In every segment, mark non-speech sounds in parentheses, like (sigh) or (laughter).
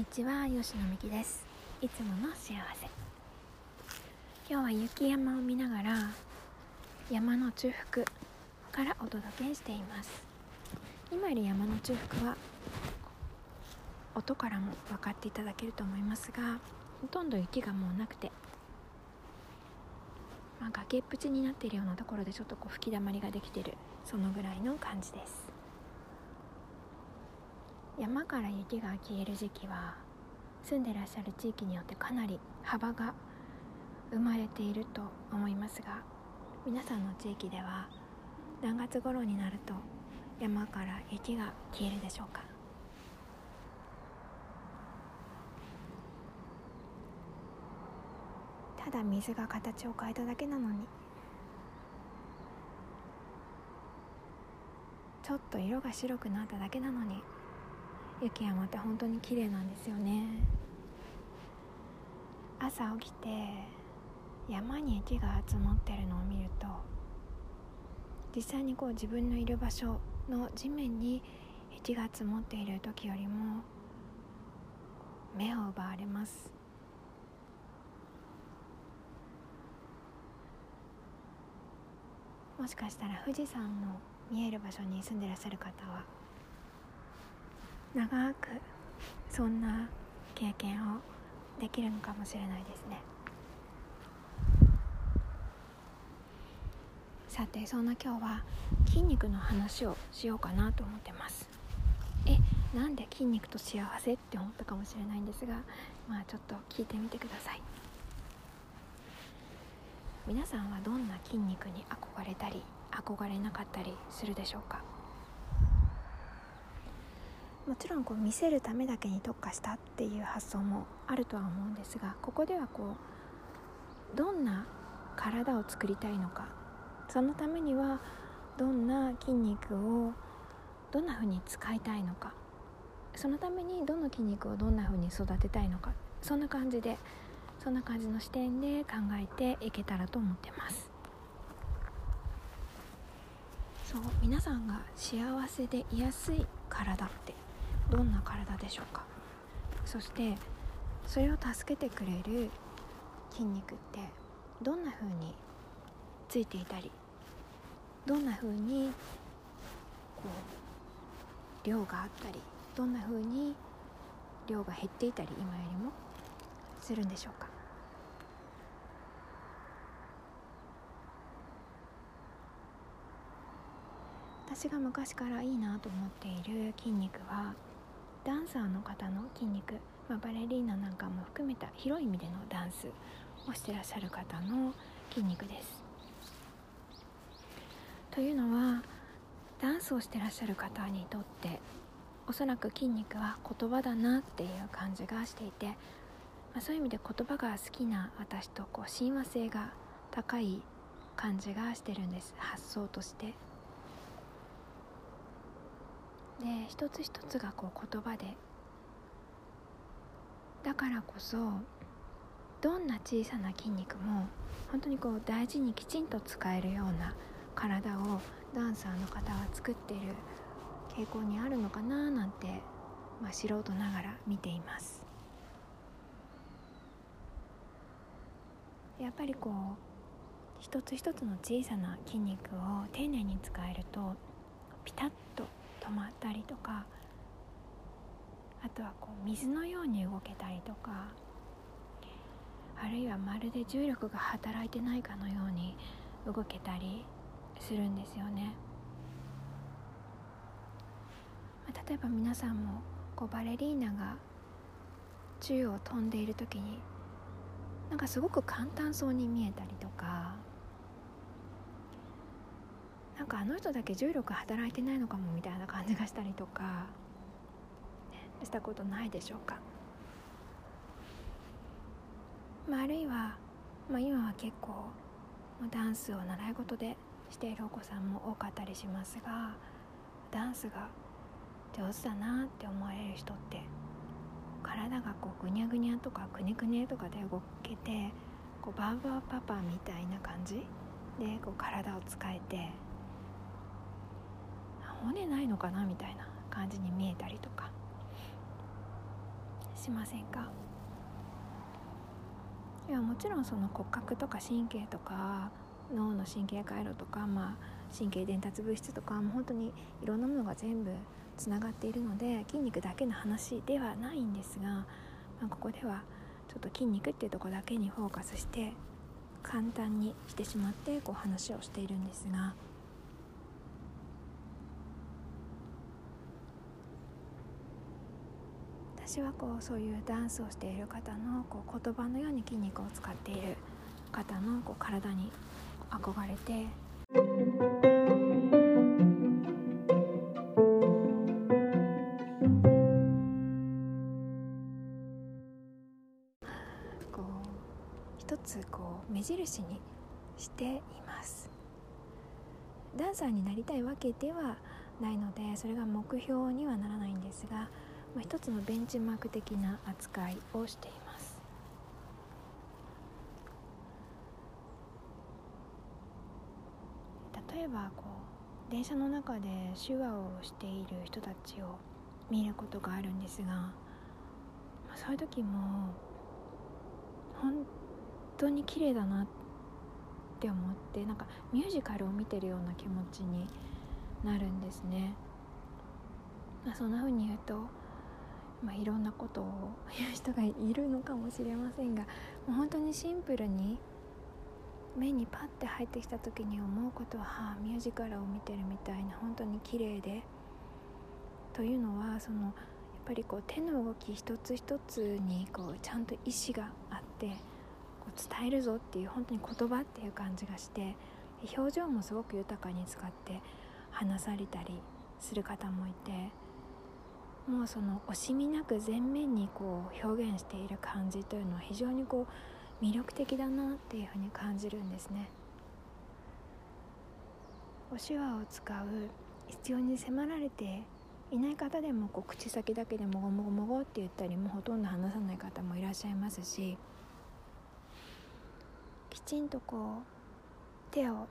にちは吉野美希です。いつもの幸せ。今日は雪山を見ながら山の中腹からお届けしています。今いる山の中腹は音からも分かっていただけると思いますがほとんど雪がもうなくて、まあ、崖っぷちになっているようなところでちょっとこう吹きだまりができてるそのぐらいの感じです。山から雪が消える時期は住んでらっしゃる地域によってかなり幅が生まれていると思いますが皆さんの地域では何月頃になると山から雪が消えるでしょうか？ただ水が形を変えただけなのにちょっと色が白くなっただけなのに雪山って本当に綺麗なんですよね。朝起きて山に雪が積もってるのを見ると実際にこう自分のいる場所の地面に雪が積もっている時よりも目を奪われます。もしかしたら富士山の見える場所に住んでらっしゃる方は長くそんな経験をできるのかもしれないですね。さてそんな今日は筋肉の話をしようかなと思ってます。えなんで筋肉と幸せって思ったかもしれないんですがまあちょっと聞いてみてください。皆さんはどんな筋肉に憧れたり憧れなかったりするでしょうか？もちろんこう見せるためだけに特化したっていう発想もあるとは思うんですがここではこうどんな体を作りたいのか。そのためにはどんな筋肉をどんな風に使いたいのか。そのためにどの筋肉をどんな風に育てたいのか。そんな感じでそんな感じの視点で考えていけたらと思ってます。そう皆さんが幸せでいやすい体ってどんな体でしょうか？そしてそれを助けてくれる筋肉ってどんな風についていたりどんな風にこう量があったりどんな風に量が減っていたり今よりもするんでしょうか？私が昔からいいなと思っている筋肉はダンサーの方の筋肉、まあ、バレリーナなんかも含めた広い意味でのダンスをしてらっしゃる方の筋肉です。というのはダンスをしてらっしゃる方にとっておそらく筋肉は言葉だなっていう感じがしていて、まあ、そういう意味で言葉が好きな私とこう親和性が高い感じがしてるんです発想として。で一つ一つがこう言葉で。だからこそどんな小さな筋肉も本当にこう大事にきちんと使えるような体をダンサーの方は作っている傾向にあるのかななんて、まあ、素人ながら見ています。やっぱりこう一つ一つの小さな筋肉を丁寧に使えるとピタッと止まったりとかあとはこう水のように動けたりとかあるいはまるで重力が働いてないかのように動けたりするんですよね。まあ、例えば皆さんもこうバレリーナが宙を飛んでいる時になんかすごく簡単そうに見えたりとかかあの人だけ重力働いてないのかもみたいな感じがしたりとかしたことないでしょうか、まあ、あるいは、まあ、今は結構ダンスを習い事でしているお子さんも多かったりしますがダンスが上手だなって思われる人って体がこうぐにゃぐにゃとかくねくねとかで動けてこうバーバーパパみたいな感じでこう体を使えて骨ないのかなみたいな感じに見えたりとかしませんか？いやもちろんその骨格とか神経とか脳の神経回路とか、まあ、神経伝達物質とかも本当にいろんなものが全部つながっているので筋肉だけの話ではないんですが、まあ、ここではちょっと筋肉っていうとこだけにフォーカスして簡単にしてしまってこう話をしているんですが。私はこうそういうダンスをしている方のこう言葉のように筋肉を使っている方のこう体に憧れて。こう一つこう目印にしています。ダンサーになりたいわけではないのでそれが目標にはならないんですがまあ、一つのベンチマーク的な扱いをしています例えばこう電車の中で手話をしている人たちを見ることがあるんですが、まあ、そういう時も本当に綺麗だなって思ってなんかミュージカルを見てるような気持ちになるんですね。まあ、そんな風に言うとまあ、いろんなことを言う人がいるのかもしれませんが (laughs) もう本当にシンプルに目にパッて入ってきた時に思うことは、はあ、ミュージカルを見てるみたいな本当に綺麗でというのはそのやっぱりこう手の動き一つ一つにこうちゃんと意志があってこう伝えるぞっていう本当に言葉っていう感じがして表情もすごく豊かに使って話されたりする方もいて。もうその惜しみなく前面にこう表現している感じというのは非常にこう魅力的だなっていうふうに感じるんですね。お手話を使う必要に迫られていない方でもこう口先だけでもごもごもごって言ったりもうほとんど話さない方もいらっしゃいますしきちんとこう手を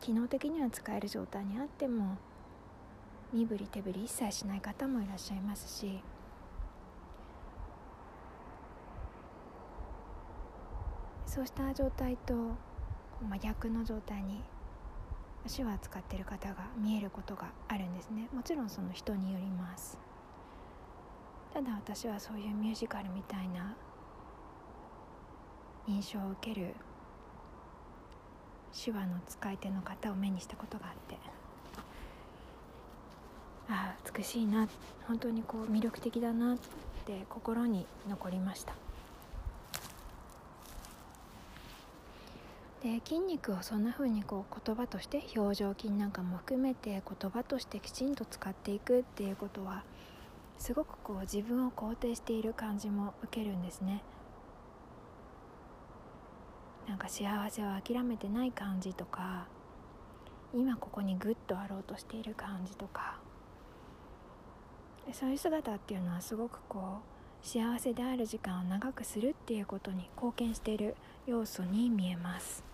機能的には使える状態にあっても身振り手振り一切しない方もいらっしゃいますし。そうした状態と真逆の状態に手話使ってる方が見えることがあるんですね。もちろんその人によります。ただ私はそういうミュージカルみたいな印象を受ける手話の使い手の方を目にしたことがあって。ああ美しいな。本当にこう魅力的だなって心に残りました。で筋肉をそんな風にこう言葉として表情筋なんかも含めて言葉としてきちんと使っていくっていうことはすごくこう自分を肯定している感じも受けるんですね。なんか幸せを諦めてない感じとか今ここにグッとあろうとしている感じとか。そういう姿っていうのはすごくこう幸せである時間を長くするっていうことに貢献している要素に見えます。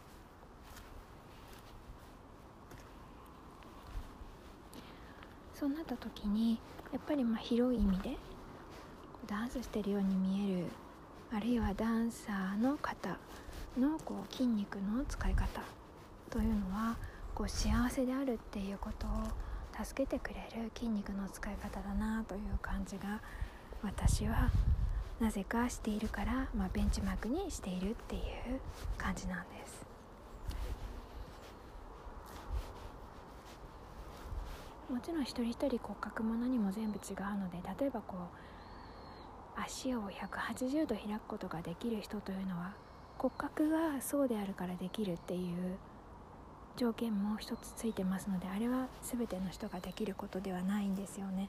そうなった時にやっぱりまあ広い意味でダンスしてるように見えるあるいはダンサーの方のこう筋肉の使い方というのはこう幸せであるっていうことを助けてくれる筋肉の使い方だなという感じが私はなぜかしているから、まあ、ベンチマークにしているっていう感じなんです。もちろん一人一人骨格も何も全部違うので例えばこう足を180度開くことができる人というのは骨格がそうであるからできるっていう条件も一つついてますのであれは全ての人ができることではないんですよね。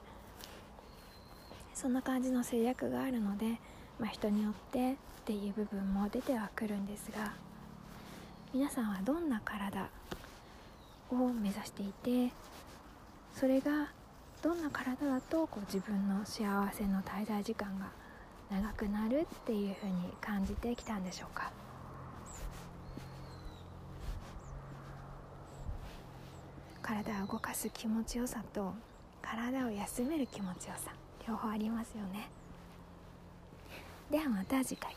そんな感じの制約があるので、まあ、人によってっていう部分も出てはくるんですが皆さんはどんな体を目指していてそれがどんな体だとこう自分の幸せの滞在時間が長くなるっていうふうに感じてきたんでしょうか？体を動かす気持ちよさと体を休める気持ちよさ両方ありますよね。ではまた次回。